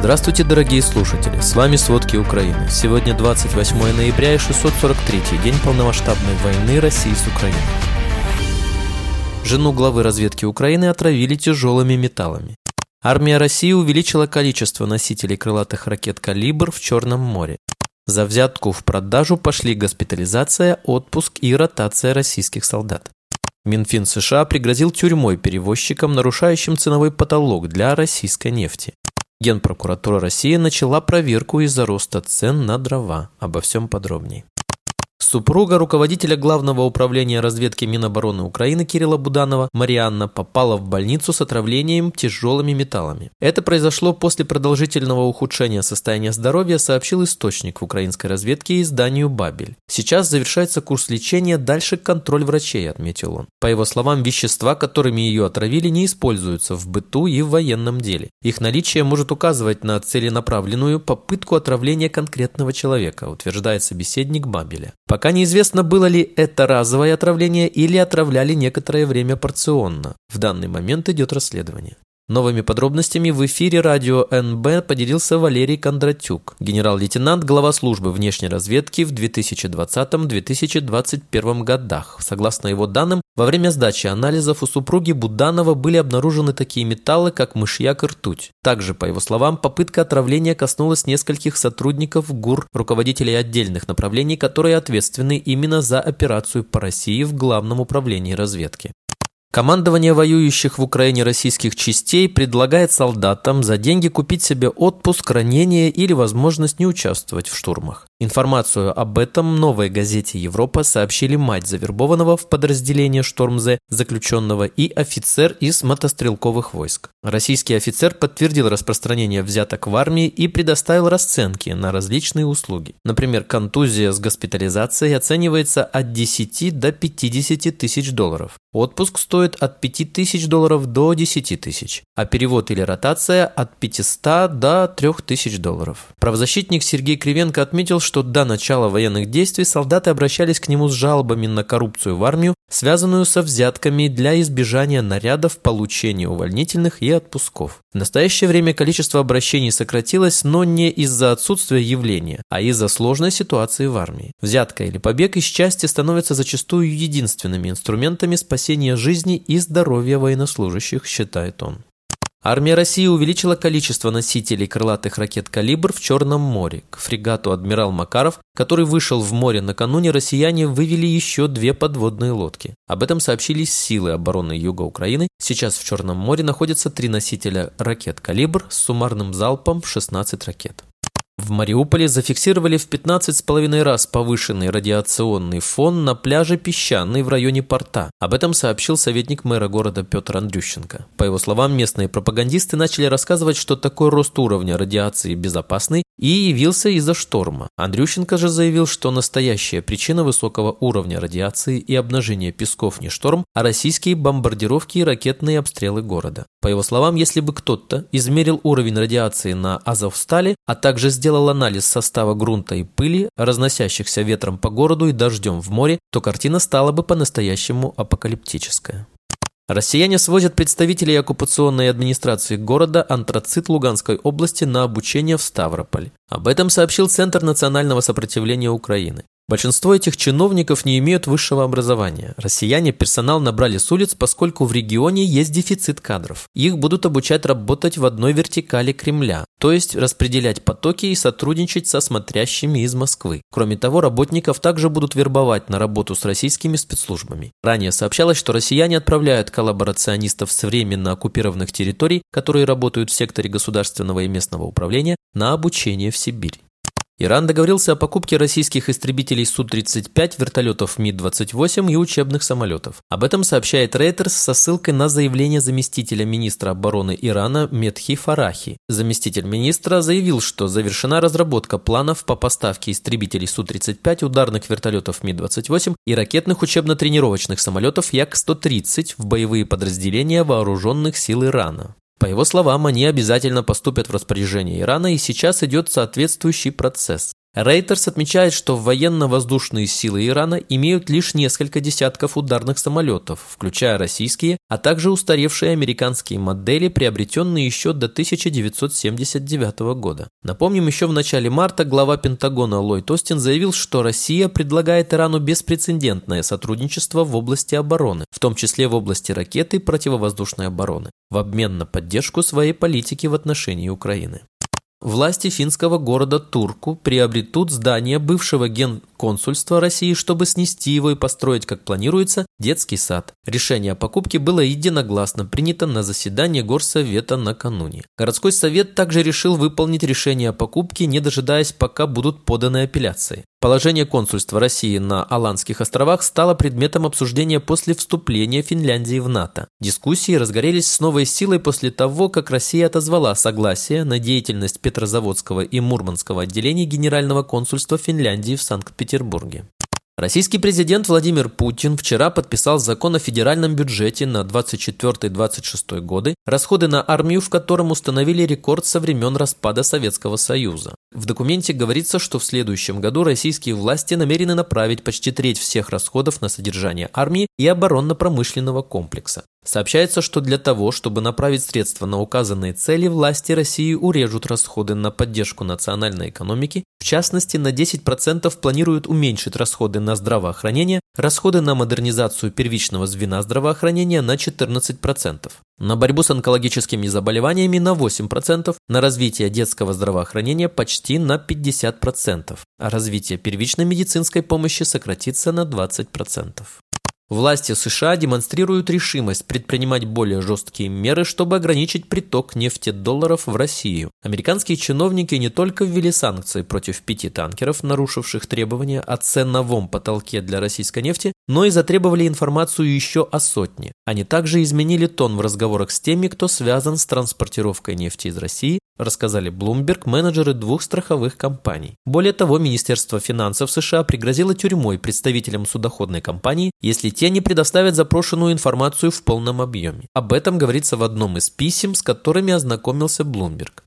Здравствуйте, дорогие слушатели! С вами «Сводки Украины». Сегодня 28 ноября и 643-й день полномасштабной войны России с Украиной. Жену главы разведки Украины отравили тяжелыми металлами. Армия России увеличила количество носителей крылатых ракет «Калибр» в Черном море. За взятку в продажу пошли госпитализация, отпуск и ротация российских солдат. Минфин США пригрозил тюрьмой перевозчикам, нарушающим ценовой потолок для российской нефти. Генпрокуратура России начала проверку из-за роста цен на дрова. Обо всем подробнее. Супруга руководителя Главного управления разведки Минобороны Украины Кирилла Буданова Марианна попала в больницу с отравлением тяжелыми металлами. Это произошло после продолжительного ухудшения состояния здоровья, сообщил источник в украинской разведке изданию «Бабель». Сейчас завершается курс лечения, дальше контроль врачей, отметил он. По его словам, вещества, которыми ее отравили, не используются в быту и в военном деле. Их наличие может указывать на целенаправленную попытку отравления конкретного человека, утверждает собеседник Бабеля. Неизвестно, было ли это разовое отравление или отравляли некоторое время порционно. В данный момент идет расследование. Новыми подробностями в эфире радио НБ поделился Валерий Кондратюк, генерал-лейтенант, глава службы внешней разведки в 2020-2021 годах. Согласно его данным, во время сдачи анализов у супруги Буданова были обнаружены такие металлы, как мышьяк и ртуть. Также, по его словам, попытка отравления коснулась нескольких сотрудников ГУР, руководителей отдельных направлений, которые ответственны именно за операцию по России в Главном управлении разведки. Командование воюющих в Украине российских частей предлагает солдатам за деньги купить себе отпуск, ранение или возможность не участвовать в штурмах. Информацию об этом новой газете «Европа» сообщили мать завербованного в подразделение «Штормзе» заключенного и офицер из мотострелковых войск. Российский офицер подтвердил распространение взяток в армии и предоставил расценки на различные услуги. Например, контузия с госпитализацией оценивается от 10 до 50 тысяч долларов. Отпуск стоит от 5 тысяч долларов до 10 тысяч, а перевод или ротация от 500 до 3000 долларов. Правозащитник Сергей Кривенко отметил, что до начала военных действий солдаты обращались к нему с жалобами на коррупцию в армию, связанную со взятками для избежания нарядов, получения увольнительных и отпусков. В настоящее время количество обращений сократилось, но не из-за отсутствия явления, а из-за сложной ситуации в армии. Взятка или побег из части становятся зачастую единственными инструментами спасения жизни и здоровья военнослужащих, считает он. Армия России увеличила количество носителей крылатых ракет «Калибр» в Черном море. К фрегату «Адмирал Макаров», который вышел в море накануне, россияне вывели еще две подводные лодки. Об этом сообщили силы обороны Юга Украины. Сейчас в Черном море находятся три носителя ракет «Калибр» с суммарным залпом в 16 ракет. В Мариуполе зафиксировали в 15,5 раз повышенный радиационный фон на пляже Песчаный в районе порта. Об этом сообщил советник мэра города Петр Андрющенко. По его словам, местные пропагандисты начали рассказывать, что такой рост уровня радиации безопасный и явился из-за шторма. Андрющенко же заявил, что настоящая причина высокого уровня радиации и обнажения песков не шторм, а российские бомбардировки и ракетные обстрелы города. По его словам, если бы кто-то измерил уровень радиации на Азовстале, а также сделал анализ состава грунта и пыли, разносящихся ветром по городу и дождем в море, то картина стала бы по-настоящему апокалиптическая. Россияне свозят представителей оккупационной администрации города Антрацит Луганской области на обучение в Ставрополь. Об этом сообщил Центр национального сопротивления Украины. Большинство этих чиновников не имеют высшего образования. Россияне персонал набрали с улиц, поскольку в регионе есть дефицит кадров. Их будут обучать работать в одной вертикали Кремля, то есть распределять потоки и сотрудничать со смотрящими из Москвы. Кроме того, работников также будут вербовать на работу с российскими спецслужбами. Ранее сообщалось, что россияне отправляют коллаборационистов с временно оккупированных территорий, которые работают в секторе государственного и местного управления, на обучение в Сибирь. Иран договорился о покупке российских истребителей Су-35, вертолетов Ми-28 и учебных самолетов. Об этом сообщает Reuters со ссылкой на заявление заместителя министра обороны Ирана Медхи Фарахи. Заместитель министра заявил, что завершена разработка планов по поставке истребителей Су-35, ударных вертолетов Ми-28 и ракетных учебно-тренировочных самолетов Як-130 в боевые подразделения вооруженных сил Ирана. По его словам, они обязательно поступят в распоряжение Ирана, и сейчас идет соответствующий процесс. Рейтерс отмечает, что военно-воздушные силы Ирана имеют лишь несколько десятков ударных самолетов, включая российские, а также устаревшие американские модели, приобретенные еще до 1979 года. Напомним, еще в начале марта глава Пентагона Ллойд Остин заявил, что Россия предлагает Ирану беспрецедентное сотрудничество в области обороны, в том числе в области ракеты и противовоздушной обороны, в обмен на поддержку своей политики в отношении Украины. Власти финского города Турку приобретут здание бывшего генконсульства России, чтобы снести его и построить, как планируется, детский сад. Решение о покупке было единогласно принято на заседании Горсовета накануне. Городской совет также решил выполнить решение о покупке, не дожидаясь, пока будут поданы апелляции. Положение консульства России на Аландских островах стало предметом обсуждения после вступления Финляндии в НАТО. Дискуссии разгорелись с новой силой после того, как Россия отозвала согласие на деятельность Петрозаводского и Мурманского отделений Генерального консульства Финляндии в Санкт-Петербурге. Российский президент Владимир Путин вчера подписал закон о федеральном бюджете на 24-26 годы, расходы на армию в котором установили рекорд со времен распада Советского Союза. В документе говорится, что в следующем году российские власти намерены направить почти треть всех расходов на содержание армии и оборонно-промышленного комплекса. Сообщается, что для того, чтобы направить средства на указанные цели, власти России урежут расходы на поддержку национальной экономики, в частности, на 10% планируют уменьшить расходы на здравоохранение, расходы на модернизацию первичного звена здравоохранения на 14%, на борьбу с онкологическими заболеваниями на 8%, на развитие детского здравоохранения почти на 50%, а развитие первичной медицинской помощи сократится на 20%. Власти США демонстрируют решимость предпринимать более жесткие меры, чтобы ограничить приток нефтедолларов в Россию. Американские чиновники не только ввели санкции против пяти танкеров, нарушивших требования о ценовом потолке для российской нефти, но и затребовали информацию еще о сотне. Они также изменили тон в разговорах с теми, кто связан с транспортировкой нефти из России, рассказали Bloomberg менеджеры двух страховых компаний. Более того, Министерство финансов США пригрозило тюрьмой представителям судоходной компании, если те не предоставят запрошенную информацию в полном объеме. Об этом говорится в одном из писем, с которыми ознакомился Bloomberg.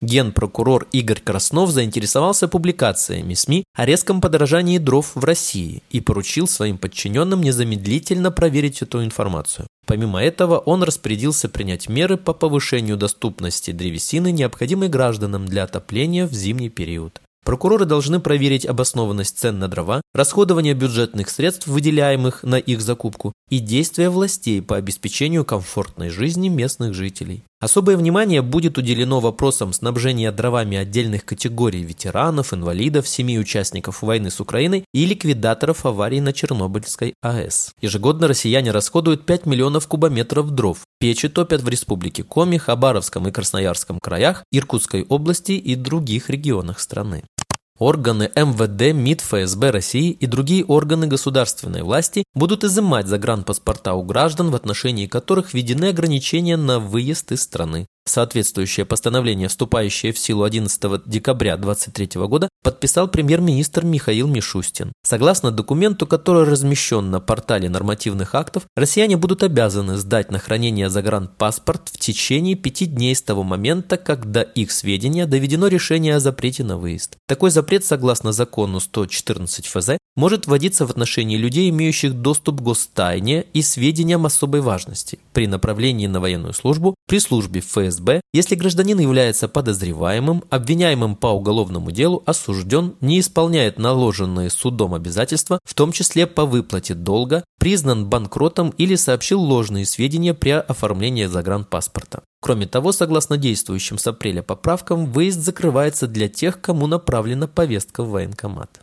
Генпрокурор Игорь Краснов заинтересовался публикациями СМИ о резком подорожании дров в России и поручил своим подчиненным незамедлительно проверить эту информацию. Помимо этого, он распорядился принять меры по повышению доступности древесины, необходимой гражданам для отопления в зимний период. Прокуроры должны проверить обоснованность цен на дрова, расходование бюджетных средств, выделяемых на их закупку, и действия властей по обеспечению комфортной жизни местных жителей. Особое внимание будет уделено вопросам снабжения дровами отдельных категорий ветеранов, инвалидов, семей участников войны с Украиной и ликвидаторов аварий на Чернобыльской АЭС. Ежегодно россияне расходуют 5 миллионов кубометров дров. Печи топят в республике Коми, Хабаровском и Красноярском краях, Иркутской области и других регионах страны. Органы МВД, МИД, ФСБ России и другие органы государственной власти будут изымать загранпаспорта у граждан, в отношении которых введены ограничения на выезд из страны. Соответствующее постановление, вступающее в силу 11 декабря 2023 года, подписал премьер-министр Михаил Мишустин. Согласно документу, который размещен на портале нормативных актов, россияне будут обязаны сдать на хранение загранпаспорт в течение пяти дней с того момента, когда их сведения доведено решение о запрете на выезд. Такой запрет, согласно закону 114 ФЗ, может вводиться в отношении людей, имеющих доступ к гостайне и сведениям особой важности при направлении на военную службу, при службе в ФСБ если гражданин является подозреваемым, обвиняемым по уголовному делу, осужден, не исполняет наложенные судом обязательства, в том числе по выплате долга, признан банкротом или сообщил ложные сведения при оформлении загранпаспорта. Кроме того, согласно действующим с апреля поправкам, выезд закрывается для тех, кому направлена повестка в военкомат.